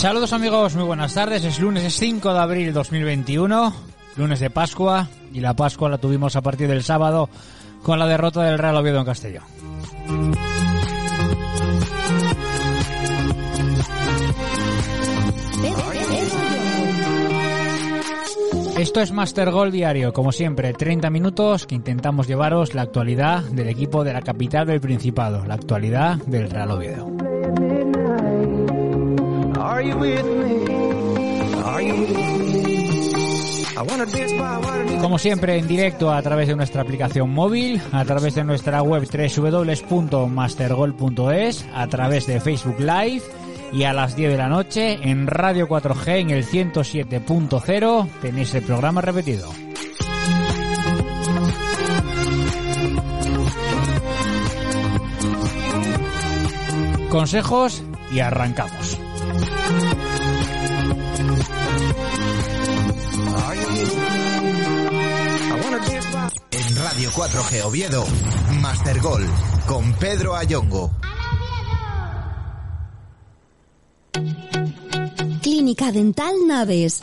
Saludos amigos, muy buenas tardes. Es lunes es 5 de abril 2021, lunes de Pascua, y la Pascua la tuvimos a partir del sábado con la derrota del Real Oviedo en Castellón. Esto es Master Goal Diario, como siempre, 30 minutos que intentamos llevaros la actualidad del equipo de la capital del Principado, la actualidad del Real Oviedo. Como siempre, en directo a través de nuestra aplicación móvil, a través de nuestra web www.mastergol.es, a través de Facebook Live y a las 10 de la noche en Radio 4G en el 107.0 tenéis el programa repetido. Consejos y arrancamos. 4G Oviedo, Master Gol, con Pedro Ayongo. Clínica Dental Naves.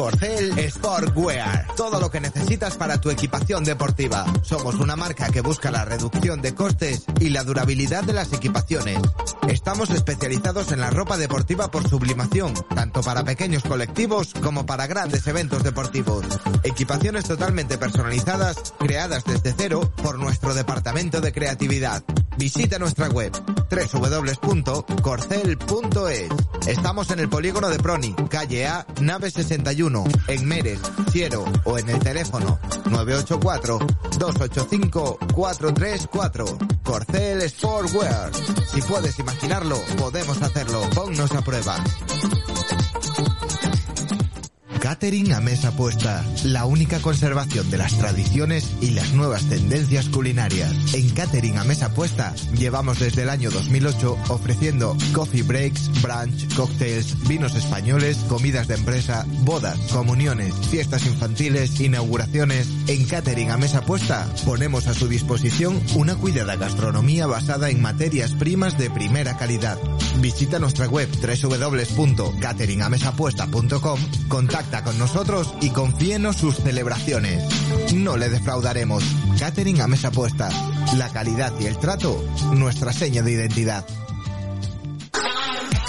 Corcel Sportwear. Todo lo que necesitas para tu equipación deportiva. Somos una marca que busca la reducción de costes y la durabilidad de las equipaciones. Estamos especializados en la ropa deportiva por sublimación, tanto para pequeños colectivos como para grandes eventos deportivos. Equipaciones totalmente personalizadas, creadas desde cero por nuestro departamento de creatividad. Visita nuestra web www.corcel.es. Estamos en el polígono de Proni, calle A, nave 61, en Ciero o en el teléfono 984-285-434. Corcel Sportwear. Si puedes imaginarlo, podemos hacerlo. Ponnos a prueba. Catering a mesa puesta, la única conservación de las tradiciones y las nuevas tendencias culinarias. En Catering a mesa puesta llevamos desde el año 2008 ofreciendo coffee breaks, brunch, cocktails, vinos españoles, comidas de empresa, bodas, comuniones, fiestas infantiles, inauguraciones. En Catering a mesa puesta ponemos a su disposición una cuidada gastronomía basada en materias primas de primera calidad. Visita nuestra web www.cateringamesapuesta.com, contacta con nosotros y confíenos sus celebraciones. No le defraudaremos. Catering a mesa puesta. La calidad y el trato, nuestra seña de identidad.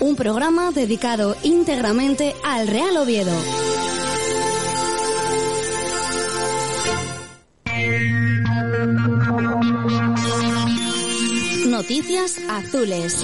un programa dedicado íntegramente al Real Oviedo. Noticias azules.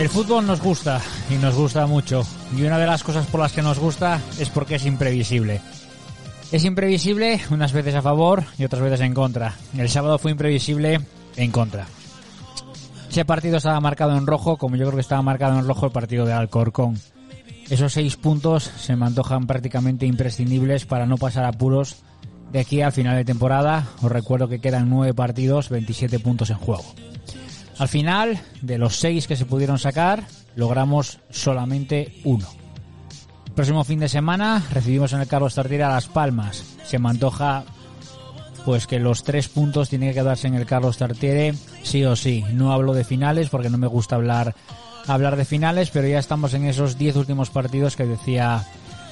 El fútbol nos gusta y nos gusta mucho. Y una de las cosas por las que nos gusta es porque es imprevisible. Es imprevisible unas veces a favor y otras veces en contra. El sábado fue imprevisible en contra. Ese partido estaba marcado en rojo, como yo creo que estaba marcado en rojo el partido de Alcorcón. Esos seis puntos se me antojan prácticamente imprescindibles para no pasar apuros de aquí al final de temporada. Os recuerdo que quedan nueve partidos, 27 puntos en juego. Al final, de los seis que se pudieron sacar, logramos solamente uno. Próximo fin de semana recibimos en el Carlos Tartiere a Las Palmas. Se me antoja pues que los tres puntos tienen que quedarse en el Carlos Tartiere sí o sí. No hablo de finales porque no me gusta hablar hablar de finales, pero ya estamos en esos diez últimos partidos que decía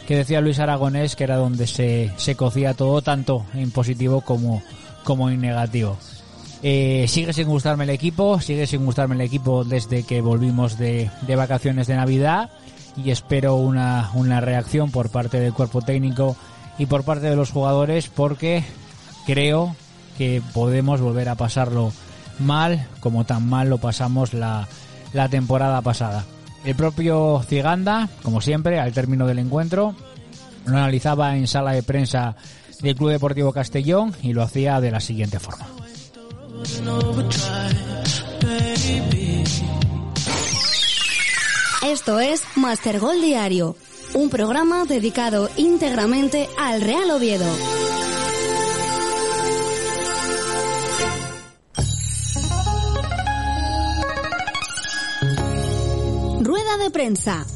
que decía Luis Aragonés que era donde se, se cocía todo tanto en positivo como, como en negativo. Eh, sigue sin gustarme el equipo, sigue sin gustarme el equipo desde que volvimos de, vacaciones de Navidad y espero una, una reacción por parte del cuerpo técnico y por parte de los jugadores porque creo que podemos volver a pasarlo mal como tan mal lo pasamos la, la temporada pasada. El propio Ciganda, como siempre, al término del encuentro, lo analizaba en sala de prensa del Club Deportivo Castellón y lo hacía de la siguiente forma. Esto es Master Gol Diario, un programa dedicado íntegramente al Real Oviedo. Rueda de prensa.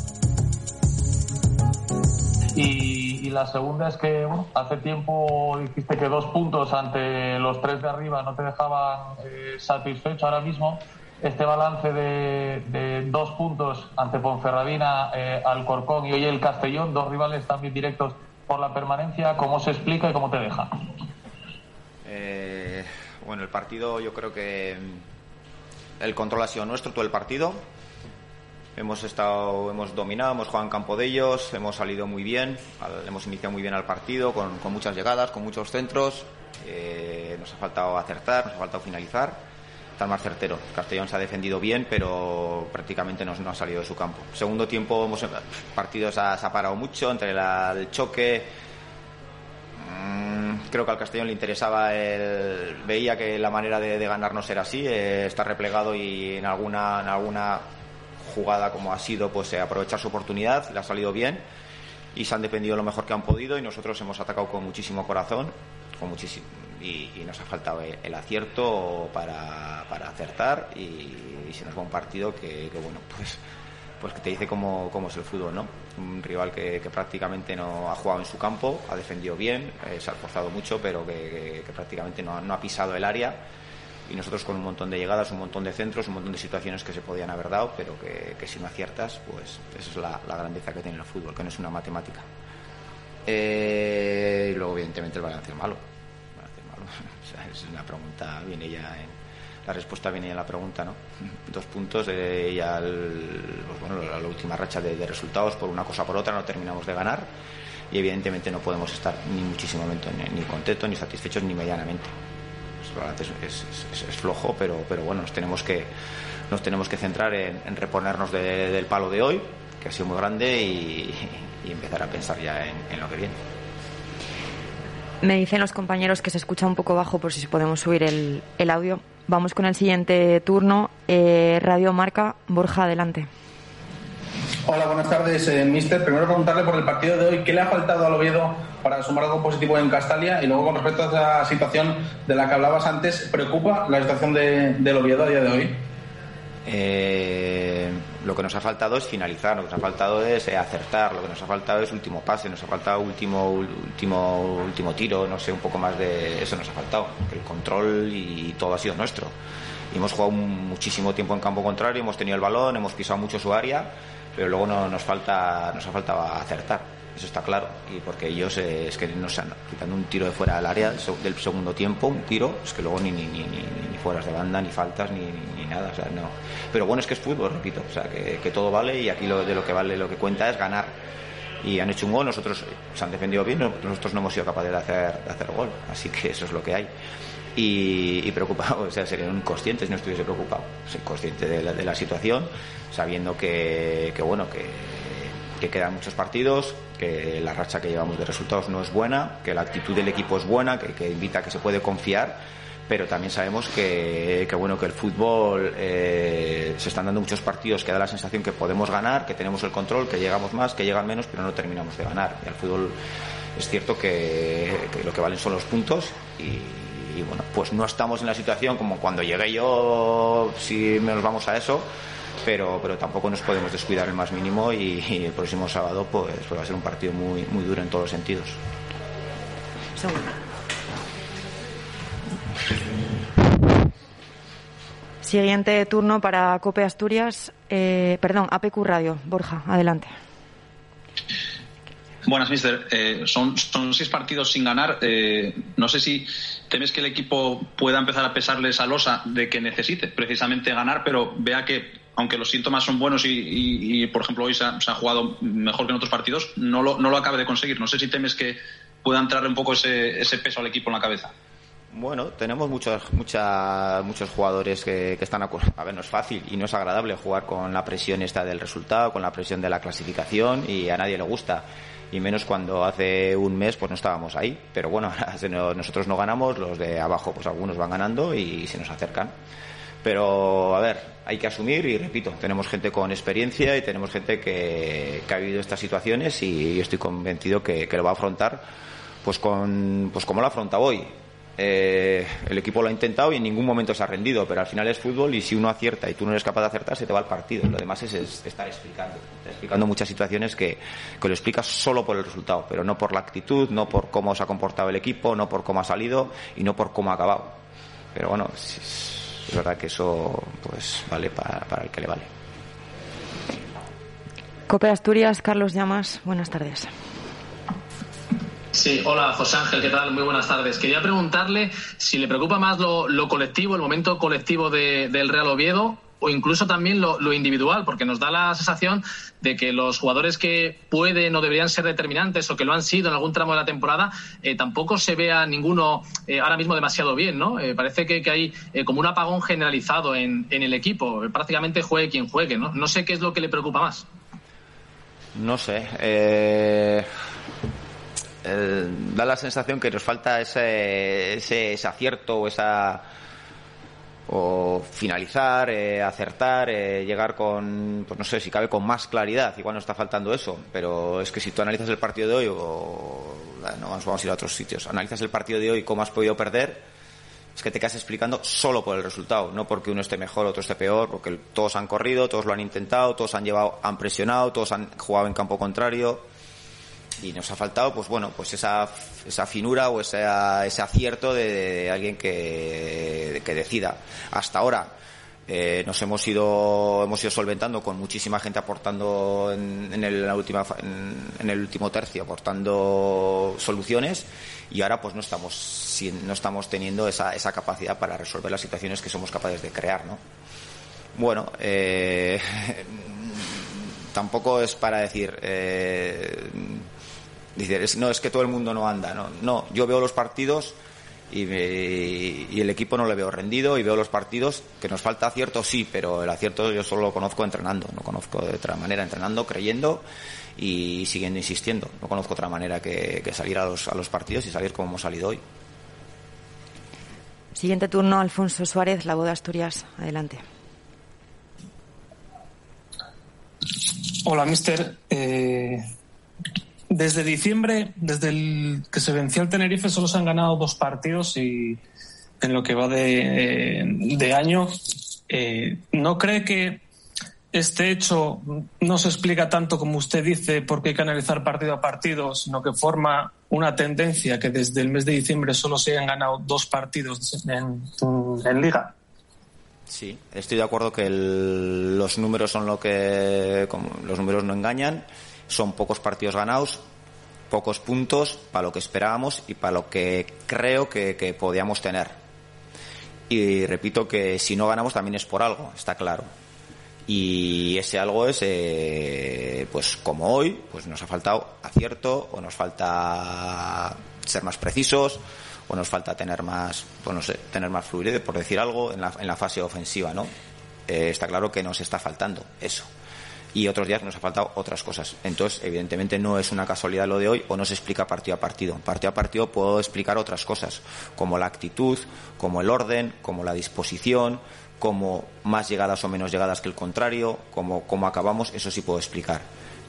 La segunda es que hace tiempo dijiste que dos puntos ante los tres de arriba no te dejaban eh, satisfecho ahora mismo. Este balance de, de dos puntos ante Ponferradina, eh, Alcorcón y hoy el Castellón, dos rivales también directos por la permanencia, ¿cómo se explica y cómo te deja? Eh, bueno, el partido yo creo que mm, el control ha sido nuestro todo el partido. Hemos estado, hemos dominado, hemos jugado en campo de ellos, hemos salido muy bien, hemos iniciado muy bien al partido, con, muchas llegadas, con muchos centros. Eh, nos ha faltado acertar, nos ha faltado finalizar, estar más certero. Castellón se ha defendido bien, pero prácticamente no, no ha salido de su campo. Segundo tiempo, hemos, partido se ha, parado mucho entre el choque, Mm, Creo que al Castellón le interesaba, el, veía que la manera de, de ganarnos era así, eh, estar replegado y en alguna, en alguna jugada como ha sido, pues eh, aprovechar su oportunidad, le ha salido bien y se han defendido lo mejor que han podido y nosotros hemos atacado con muchísimo corazón con muchísimo, y, nos ha faltado el, acierto para, para acertar y, y se nos va un partido que, bueno, pues pues que te dice cómo, cómo es el fútbol, ¿no? Un rival que, que prácticamente no ha jugado en su campo, ha defendido bien, eh, se ha esforzado mucho, pero que, que- que prácticamente no, no ha pisado el área. Y nosotros con un montón de llegadas, un montón de centros, un montón de situaciones que se podían haber dado, pero que, que si no aciertas, pues esa es la, grandeza que tiene el fútbol, que no es una matemática. Eh, y luego, evidentemente, el balance es malo. El balance es malo. O sea, es una pregunta, viene ya en, la respuesta viene en la pregunta, ¿no? Dos puntos eh, y al, pues bueno, la, última racha de, resultados por una cosa o por otra no terminamos de ganar y evidentemente no podemos estar ni muchísimo momento ni contentos ni satisfechos ni medianamente. Pues, es, es- es- es flojo, pero, pero bueno, nos tenemos que nos tenemos que centrar en, en reponernos de- del palo de hoy, que ha sido muy grande, y, y empezar a pensar ya en, en lo que viene. Me dicen los compañeros que se escucha un poco bajo por si podemos subir el, el audio. Vamos con el siguiente turno. Eh, Radio Marca, Borja, adelante. Hola, buenas tardes, eh, mister. Primero preguntarle por el partido de hoy, ¿qué le ha faltado al Oviedo para sumar algo positivo en Castalia? Y luego con respecto a esa situación de la que hablabas antes, ¿preocupa la situación de- del Oviedo a día de hoy? Eh, lo que nos ha faltado es finalizar, lo que nos ha faltado es eh, acertar, lo que nos ha faltado es último pase, nos ha faltado último último último tiro, no sé, un poco más de eso nos ha faltado, el control y todo ha sido nuestro. Hemos jugado muchísimo tiempo en campo contrario, hemos tenido el balón, hemos pisado mucho su área, pero luego no, nos falta nos ha faltado acertar. Eso está claro, y porque ellos eh, es que nos han quitando un tiro de fuera del área del segundo tiempo, un tiro, es que luego ni ni, ni, ni, fueras de banda, ni faltas, ni, ni, nada, o sea, no. Pero bueno, es que es fútbol, repito, o sea, que, que todo vale y aquí lo, de lo que vale, lo que cuenta es ganar. Y han hecho un gol, nosotros se han defendido bien, no- nosotros no hemos sido capaces de hacer, de hacer gol, así que eso es lo que hay. Y, y preocupado, o sea, serían conscientes, no estuviese preocupado, soy consciente de la, de la situación, sabiendo que, que bueno, que, que quedan muchos partidos, que la racha que llevamos de resultados no es buena, que la actitud del equipo es buena, que, invita a que se puede confiar, pero también sabemos que, que bueno que el fútbol eh, se están dando muchos partidos que da la sensación que podemos ganar, que tenemos el control, que llegamos más, que llegan menos, pero no terminamos de ganar. Y al fútbol es cierto que, que lo que valen son los puntos y, y, bueno, pues no estamos en la situación como cuando llegué yo, si nos vamos a eso, pero, pero tampoco nos podemos descuidar el más mínimo y, y el próximo sábado pues, pues va a ser un partido muy, muy duro en todos los sentidos. Segundo. Siguiente turno para Cope Asturias, eh, perdón, APQ Radio. Borja, adelante. Buenas, mister. Eh, son, son seis partidos sin ganar. Eh, no sé si temes que el equipo pueda empezar a pesarle esa losa de que necesite precisamente ganar, pero vea que, aunque los síntomas son buenos y, y, y por ejemplo, hoy se ha, jugado mejor que en otros partidos, no lo, no lo acabe de conseguir. No sé si temes que pueda entrarle un poco ese, ese peso al equipo en la cabeza. Bueno, tenemos muchos, mucha, muchos jugadores que, que están a, a ver, no es fácil y no es agradable jugar con la presión esta del resultado, con la presión de la clasificación y a nadie le gusta. Y menos cuando hace un mes pues no estábamos ahí. Pero bueno, nosotros no ganamos, los de abajo pues algunos van ganando y se nos acercan. Pero a ver, hay que asumir y repito, tenemos gente con experiencia y tenemos gente que, que ha vivido estas situaciones y estoy convencido que, que lo va a afrontar pues con pues como lo afronta hoy eh, el equipo lo ha intentado y en ningún momento se ha rendido, pero al final es fútbol y si uno acierta y tú no eres capaz de acertar, se te va el partido. Lo demás es, es estar explicando, explicando muchas situaciones que, que, lo explicas solo por el resultado, pero no por la actitud, no por cómo se ha comportado el equipo, no por cómo ha salido y no por cómo ha acabado. Pero bueno, es, es verdad que eso pues vale para, para el que le vale. Cope Asturias, Carlos Llamas, buenas tardes. Sí, hola José Ángel, ¿qué tal? Muy buenas tardes. Quería preguntarle si le preocupa más lo, lo colectivo, el momento colectivo de, del Real Oviedo o incluso también lo, individual, porque nos da la sensación de que los jugadores que pueden o deberían ser determinantes o que lo han sido en algún tramo de la temporada, eh, tampoco se vea ninguno eh, ahora mismo demasiado bien, ¿no? Eh, parece que, hay como un apagón generalizado en, el equipo, prácticamente juegue quien juegue, ¿no? No sé qué es lo que le preocupa más. No sé. Da la sensación que nos falta ese, ese acierto o esa o finalizar, eh, acertar, eh, llegar con, pues no sé, si cabe con más claridad. Igual nos está faltando eso, pero es que si tú analizas el partido de hoy, o no vamos, vamos a ir a otros sitios, analizas el partido de hoy, cómo has podido perder, es que te quedas explicando solo por el resultado, no porque uno esté mejor, otro esté peor, porque todos han corrido, todos lo han intentado, todos han llevado, han presionado, todos han jugado en campo contrario y nos ha faltado pues bueno pues esa, esa finura o ese, ese acierto de, alguien que, que decida. Hasta ahora eh, nos hemos ido hemos ido solventando con muchísima gente aportando en, en, el, la última, en, en, el último tercio aportando soluciones y ahora pues no estamos no estamos teniendo esa, esa capacidad para resolver las situaciones que somos capaces de crear no bueno eh, tampoco es para decir eh, Dice, no, es que todo el mundo no anda. No, no yo veo los partidos y, me, y, el equipo no le veo rendido y veo los partidos que nos falta acierto, sí, pero el acierto yo solo lo conozco entrenando, no conozco de otra manera, entrenando, creyendo y siguiendo insistiendo. No conozco otra manera que, que salir a los, a los partidos y salir como hemos salido hoy. Siguiente turno, Alfonso Suárez, La Voz de Asturias. Adelante. Hola, mister. Eh, desde diciembre, desde el que se venció el Tenerife, solo se han ganado dos partidos y en lo que va de, de año, eh, ¿no cree que este hecho no se explica tanto como usted dice porque hay que analizar partido a partido, sino que forma una tendencia que desde el mes de diciembre solo se hayan ganado dos partidos en, en liga? Sí, estoy de acuerdo que el, los números son lo que como, los números no engañan son pocos partidos ganados, pocos puntos para lo que esperábamos y para lo que creo que, podíamos tener. Y repito que si no ganamos también es por algo, está claro. Y ese algo es, eh, pues como hoy, pues nos ha faltado acierto o nos falta ser más precisos o nos falta tener más, pues tener más fluidez, por decir algo, en la, en la fase ofensiva, ¿no? Eh, está claro que nos está faltando eso y otros días nos ha faltado otras cosas. Entonces, evidentemente no es una casualidad lo de hoy o no se explica partido a partido. Partido a partido puedo explicar otras cosas, como la actitud, como el orden, como la disposición, como más llegadas o menos llegadas que el contrario, como cómo acabamos, eso sí puedo explicar.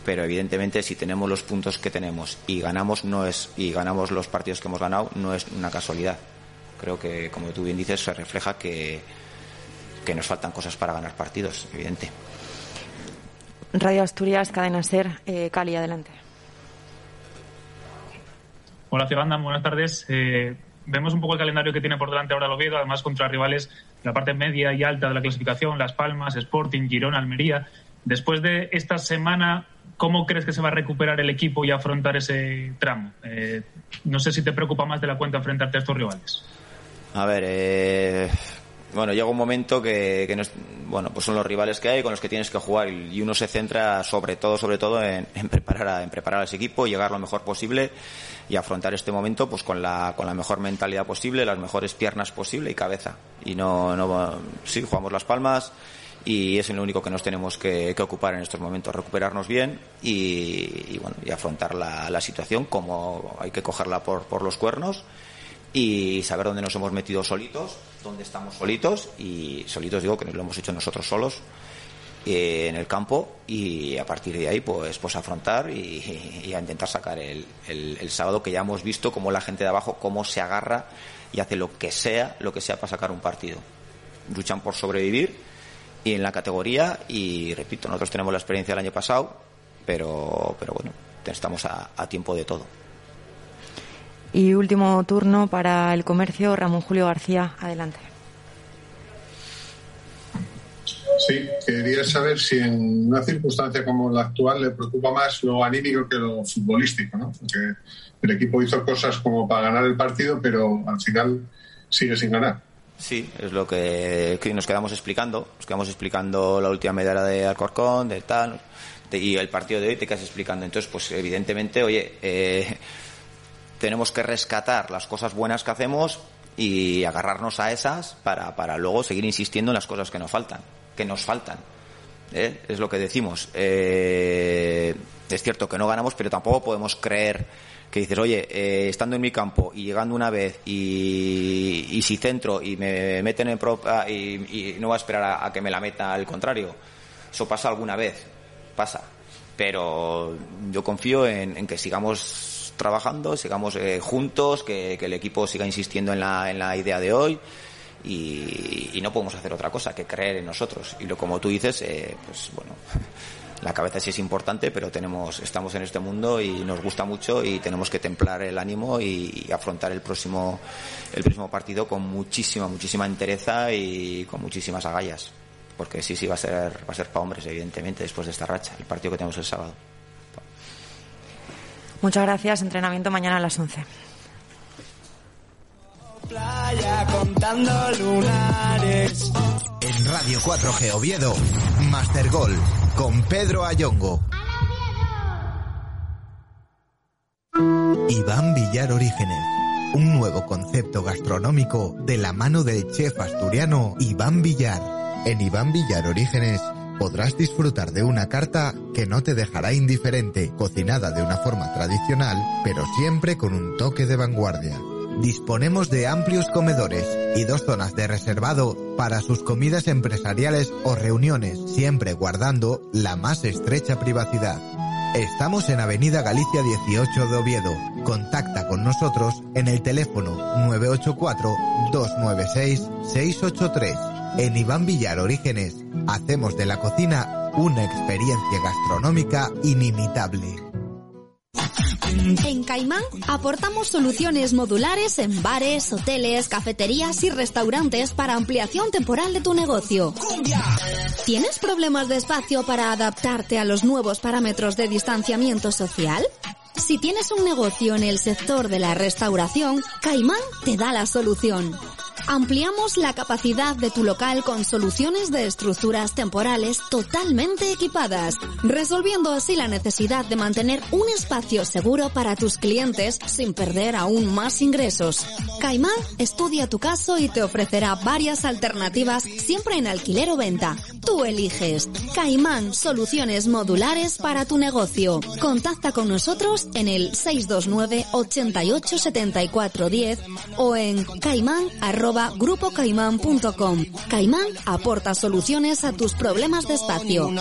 Pero evidentemente si tenemos los puntos que tenemos y ganamos no es y ganamos los partidos que hemos ganado no es una casualidad. Creo que como tú bien dices se refleja que que nos faltan cosas para ganar partidos, evidente. Radio Asturias, Cadena Ser, eh, Cali, adelante. Hola, Cebanda, buenas tardes. Eh, vemos un poco el calendario que tiene por delante ahora el Oviedo, además contra rivales de la parte media y alta de la clasificación, Las Palmas, Sporting, Girona, Almería. Después de esta semana, ¿cómo crees que se va a recuperar el equipo y afrontar ese tramo? Eh, no sé si te preocupa más de la cuenta enfrentarte a estos rivales. A ver, eh, bueno, llega un momento que, que bueno, pues son los rivales que hay con los que tienes que jugar y uno se centra sobre todo, sobre todo en, preparar a, en preparar a ese equipo, llegar lo mejor posible y afrontar este momento pues con la, con la mejor mentalidad posible, las mejores piernas posible y cabeza. Y no, no, sí, jugamos las palmas y es lo único que nos tenemos que, ocupar en estos momentos, recuperarnos bien y, bueno, y afrontar la, la situación como hay que cogerla por, por los cuernos y saber dónde nos hemos metido solitos, dónde estamos solitos y solitos digo que lo hemos hecho nosotros solos eh, en el campo y a partir de ahí pues pues afrontar y, a intentar sacar el, el, sábado que ya hemos visto cómo la gente de abajo cómo se agarra y hace lo que sea lo que sea para sacar un partido. Luchan por sobrevivir y en la categoría y repito nosotros tenemos la experiencia del año pasado pero pero bueno estamos a tiempo de todo y último turno para el comercio, Ramón Julio García, adelante. Sí, quería saber si en una circunstancia como la actual le preocupa más lo anímico que lo futbolístico, ¿no? Porque el equipo hizo cosas como para ganar el partido, pero al final sigue sin ganar. Sí, es lo que, nos quedamos explicando. Nos quedamos explicando la última medalla de Alcorcón, de tal, y el partido de hoy te quedas explicando. Entonces, pues evidentemente, oye, eh, tenemos que rescatar las cosas buenas que hacemos y agarrarnos a esas para, para luego seguir insistiendo en las cosas que nos faltan, que nos faltan. ¿eh? Es lo que decimos. Eh, es cierto que no ganamos, pero tampoco podemos creer que dices, oye, eh, estando en mi campo y llegando una vez y, y si centro y me meten en propia y, no va a esperar a, que me la meta al contrario. Eso pasa alguna vez, pasa. Pero yo confío en que sigamos trabajando, sigamos eh, juntos, que, el equipo siga insistiendo en la, en la idea de hoy y, no podemos hacer otra cosa que creer en nosotros. Y lo como tú dices, eh, pues bueno, la cabeza sí es importante, pero tenemos, estamos en este mundo y nos gusta mucho y tenemos que templar el ánimo y, afrontar el próximo, el próximo partido con muchísima, muchísima entereza y con muchísimas agallas. Porque sí, sí va a ser, va a ser para hombres, evidentemente, después de esta racha, el partido que tenemos el sábado. Muchas gracias. Entrenamiento mañana a las 11. En Radio 4G Oviedo, Master Gol con Pedro Ayongo. Iván Villar Orígenes. Un nuevo concepto gastronómico de la mano del chef asturiano Iván Villar. En Iván Villar Orígenes podrás disfrutar de una carta que no te dejará indiferente, cocinada de una forma tradicional, pero siempre con un toque de vanguardia. Disponemos de amplios comedores y dos zonas de reservado para sus comidas empresariales o reuniones, siempre guardando la más estrecha privacidad. Estamos en Avenida Galicia 18 de Oviedo. Contacta con nosotros en el teléfono 984-296-683 en Iván Villar Orígenes hacemos de la cocina una experiencia gastronómica inimitable. En Caimán aportamos soluciones modulares en bares, hoteles, cafeterías y restaurantes para ampliación temporal de tu negocio. ¿Tienes problemas de espacio para adaptarte a los nuevos parámetros de distanciamiento social? Si tienes un negocio en el sector de la restauración, Caimán te da la solución. Ampliamos la capacidad de tu local con soluciones de estructuras temporales totalmente equipadas, resolviendo así la necesidad de mantener un espacio seguro para tus clientes sin perder aún más ingresos. Caimán estudia tu caso y te ofrecerá varias alternativas siempre en alquiler o venta. Tú eliges. Caimán, soluciones modulares para tu negocio. Contacta con nosotros en el 629 88 74 10 o en caimán arroba grupocaimán.com. Caimán aporta soluciones a tus problemas de espacio.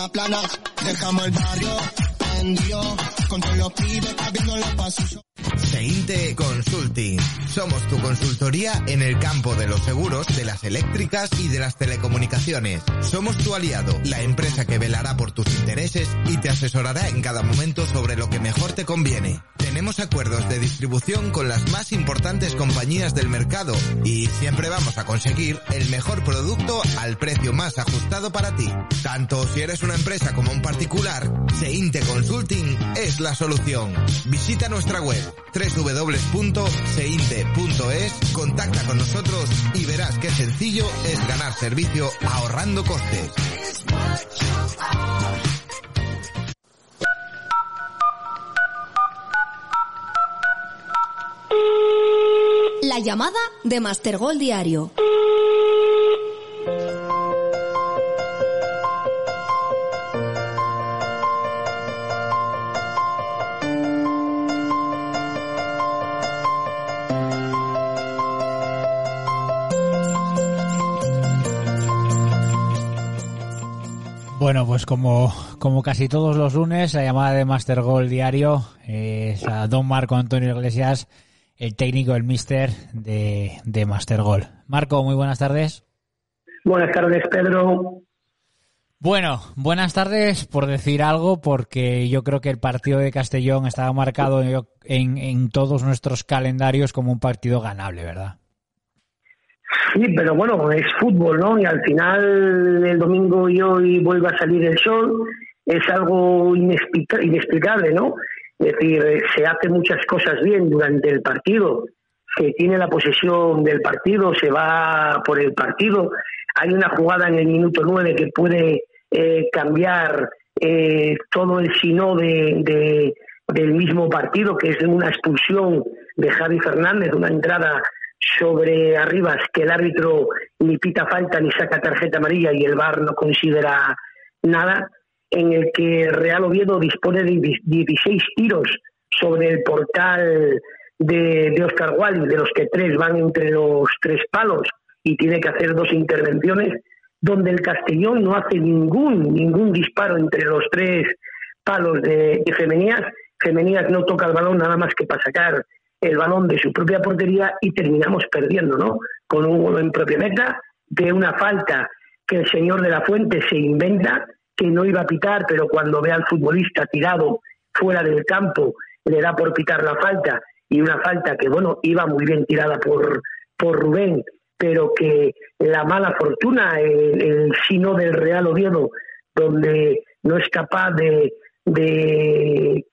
Seinte Consulting. Somos tu consultoría en el campo de los seguros, de las eléctricas y de las telecomunicaciones. Somos tu aliado, la empresa que velará por tus intereses y te asesorará en cada momento sobre lo que mejor te conviene. Tenemos acuerdos de distribución con las más importantes compañías del mercado y siempre vamos a conseguir el mejor producto al precio más ajustado para ti. Tanto si eres una empresa como un particular, Seinte Consulting es la solución. Visita nuestra web www.seinte.es, contacta con nosotros y verás qué sencillo es ganar servicio ahorrando costes. La llamada de Mastergol Diario. Pues como, como casi todos los lunes, la llamada de Master Goal diario es a don Marco Antonio Iglesias, el técnico, el mister de, de Master Goal. Marco, muy buenas tardes. Buenas tardes, Pedro. Bueno, buenas tardes por decir algo, porque yo creo que el partido de Castellón estaba marcado en, en todos nuestros calendarios como un partido ganable, ¿verdad? Sí, pero bueno, es fútbol, ¿no? Y al final el domingo y hoy vuelve a salir el sol, es algo inexplicable, ¿no? Es decir, se hace muchas cosas bien durante el partido, se tiene la posesión del partido, se va por el partido, hay una jugada en el minuto nueve que puede eh, cambiar eh, todo el sino de, del mismo partido, que es una expulsión de Javi Fernández, una entrada sobre Arribas que el árbitro ni pita falta ni saca tarjeta amarilla y el VAR no considera nada, en el que Real Oviedo dispone de 16 tiros sobre el portal de, de Oscar Wally, de los que tres van entre los tres palos y tiene que hacer dos intervenciones, donde el Castellón no hace ningún, ningún disparo entre los tres palos de, de Femenías. Femenías no toca el balón nada más que para sacar el balón de su propia portería y terminamos perdiendo, ¿no? Con un gol en propia meta, de una falta que el señor de la Fuente se inventa, que no iba a pitar, pero cuando ve al futbolista tirado fuera del campo, le da por pitar la falta, y una falta que, bueno, iba muy bien tirada por, por Rubén, pero que la mala fortuna, el, sino del Real Oviedo, donde no es capaz de, de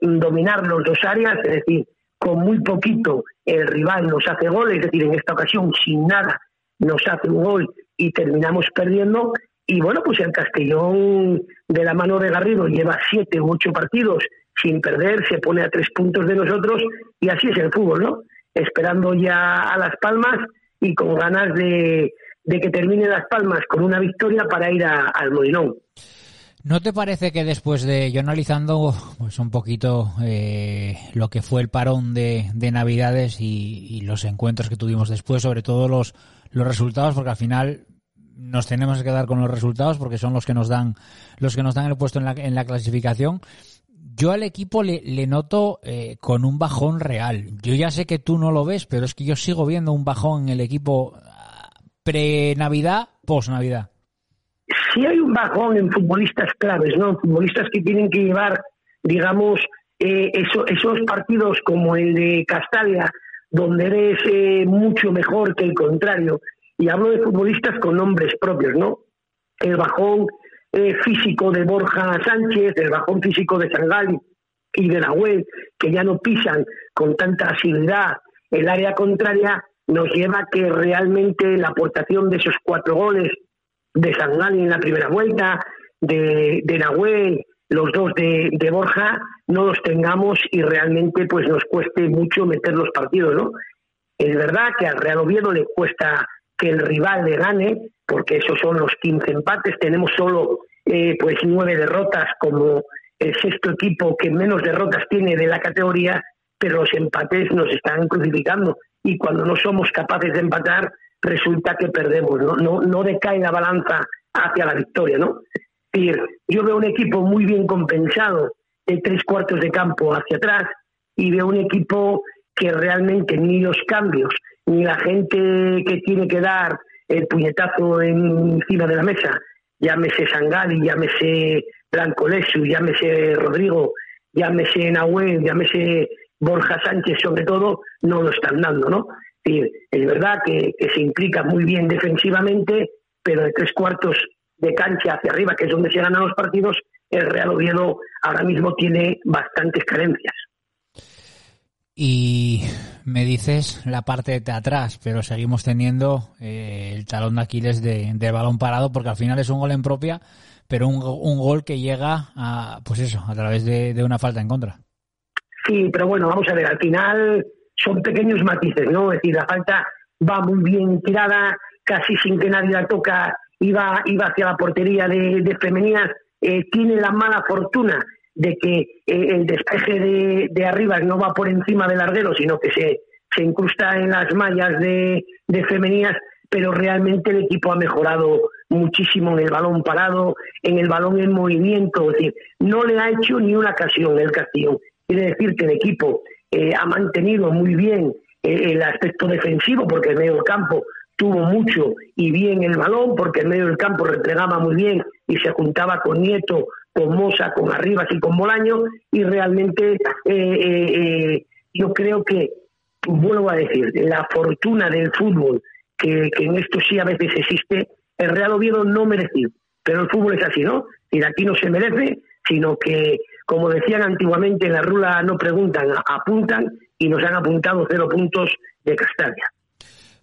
dominar los dos áreas, es decir, con muy poquito el rival nos hace gol, es decir, en esta ocasión sin nada nos hace un gol y terminamos perdiendo. Y bueno, pues el Castellón de la mano de Garrido lleva siete u ocho partidos sin perder, se pone a tres puntos de nosotros y así es el fútbol, ¿no? Esperando ya a Las Palmas y con ganas de, de que termine Las Palmas con una victoria para ir al Molinón. ¿No te parece que después de, yo analizando pues un poquito eh, lo que fue el parón de, de Navidades y, los encuentros que tuvimos después, sobre todo los, los resultados, porque al final nos tenemos que quedar con los resultados porque son los que nos dan los que nos dan el puesto en la, en la clasificación. Yo al equipo le, le noto eh, con un bajón real. Yo ya sé que tú no lo ves, pero es que yo sigo viendo un bajón en el equipo ah, pre-Navidad, post-Navidad sí hay un bajón en futbolistas claves, ¿no? En futbolistas que tienen que llevar, digamos, eh, eso, esos partidos como el de Castalia, donde eres eh, mucho mejor que el contrario. Y hablo de futbolistas con nombres propios, ¿no? El bajón eh, físico de Borja Sánchez, el bajón físico de Sangali y de web, que ya no pisan con tanta asiduidad el área contraria, nos lleva a que realmente la aportación de esos cuatro goles de Sangali en la primera vuelta, de, de Nahuel, los dos de, de, Borja, no los tengamos y realmente pues nos cueste mucho meter los partidos, ¿no? Es verdad que al Real Oviedo le cuesta que el rival le gane, porque esos son los 15 empates, tenemos solo eh, pues nueve derrotas como el sexto equipo que menos derrotas tiene de la categoría, pero los empates nos están crucificando y cuando no somos capaces de empatar resulta que perdemos, no, no, no decae la balanza hacia la victoria, ¿no? Yo veo un equipo muy bien compensado de tres cuartos de campo hacia atrás y veo un equipo que realmente ni los cambios ni la gente que tiene que dar el puñetazo encima de la mesa, llámese Sangali, llámese Blanco Lesu, llámese Rodrigo, llámese Nahuel, llámese Borja Sánchez, sobre todo, no lo están dando, ¿no? Es, es verdad que, que, se implica muy bien defensivamente, pero de tres cuartos de cancha hacia arriba, que es donde se ganan los partidos, el Real Oviedo ahora mismo tiene bastantes carencias. Y me dices la parte de atrás, pero seguimos teniendo eh, el talón de Aquiles de, de, balón parado, porque al final es un gol en propia, pero un, un gol que llega a, pues eso, a través de, de, una falta en contra. Sí, pero bueno, vamos a ver, al final son pequeños matices, ¿no? Es decir, la falta va muy bien tirada, casi sin que nadie la toca, iba, iba hacia la portería de, de femeninas, eh, tiene la mala fortuna de que eh, el despeje de, de, arriba no va por encima del larguero, sino que se, se incrusta en las mallas de, de, femeninas, pero realmente el equipo ha mejorado muchísimo en el balón parado, en el balón en movimiento, es decir, no le ha hecho ni una ocasión el Castillo. Quiere decir que el equipo eh, ha mantenido muy bien eh, el aspecto defensivo, porque el medio del campo tuvo mucho y bien el balón, porque el medio del campo replegaba muy bien y se juntaba con Nieto con Mosa, con Arribas y con Bolaño, y realmente eh, eh, eh, yo creo que, vuelvo a decir, la fortuna del fútbol, que, en esto sí a veces existe, el Real Oviedo no merecido, pero el fútbol es así, ¿no? Y aquí no se merece, sino que, como decían antiguamente, en la rula no preguntan, apuntan, y nos han apuntado cero puntos de Castalia.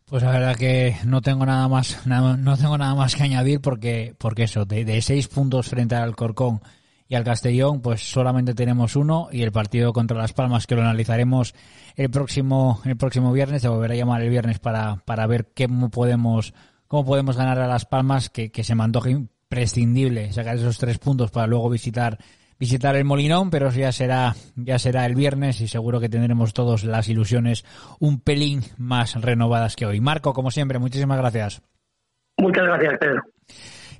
Pues la verdad que no tengo nada más, nada, no tengo nada más que añadir porque, porque eso, de, de, seis puntos frente al Corcón y al Castellón, pues solamente tenemos uno y el partido contra Las Palmas que lo analizaremos el próximo, el próximo viernes, se volverá a llamar el viernes para, para ver cómo podemos, cómo podemos ganar a Las Palmas, que, que se me antoja imprescindible sacar esos tres puntos para luego visitar visitar el Molinón, pero ya será, ya será el viernes y seguro que tendremos todos las ilusiones un pelín más renovadas que hoy. Marco, como siempre, muchísimas gracias. Muchas gracias, Pedro.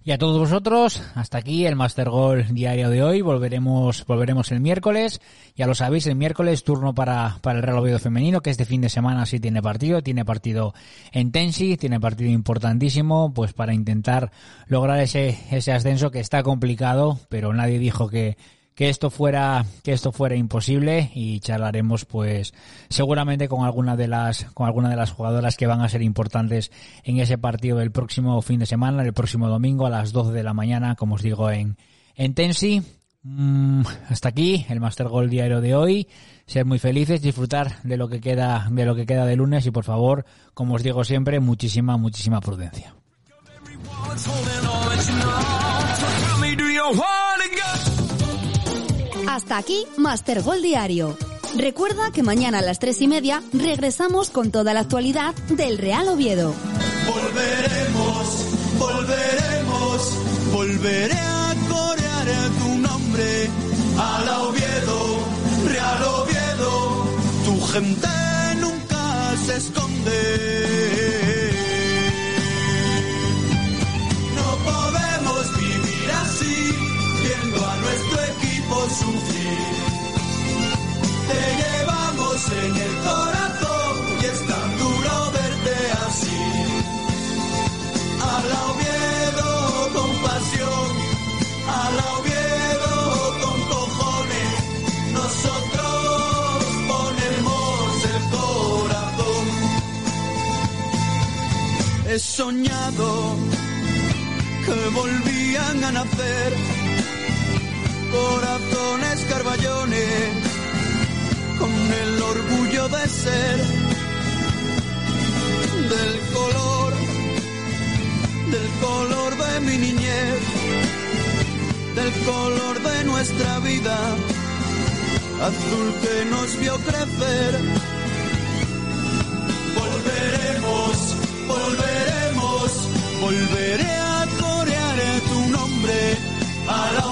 Y a todos vosotros, hasta aquí el Master Goal diario de hoy. Volveremos, volveremos el miércoles. Ya lo sabéis, el miércoles turno para, para el Real Oviedo femenino, que este fin de semana sí tiene partido, tiene partido en Tensi, tiene partido importantísimo, pues para intentar lograr ese, ese ascenso que está complicado, pero nadie dijo que, que esto fuera que esto fuera imposible y charlaremos pues seguramente con alguna de las con alguna de las jugadoras que van a ser importantes en ese partido del próximo fin de semana, el próximo domingo a las 12 de la mañana, como os digo en en Tensi. Mm, hasta aquí el Master Goal diario de hoy. Ser muy felices, disfrutar de lo que queda de lo que queda de lunes y por favor, como os digo siempre, muchísima muchísima prudencia. Hasta aquí Master Gol Diario. Recuerda que mañana a las tres y media regresamos con toda la actualidad del Real Oviedo. Volveremos, volveremos, volveré a corear tu nombre. Al Oviedo, Real Oviedo, tu gente nunca se esconde. Sufrir. Te llevamos en el corazón y es tan duro verte así. Al Oviedo con pasión, al Oviedo con cojones, nosotros ponemos el corazón. He soñado que volvían a nacer corazones carballones, con el orgullo de ser del color, del color de mi niñez, del color de nuestra vida, azul que nos vio crecer. Volveremos, volveremos, volveré a corear tu nombre a la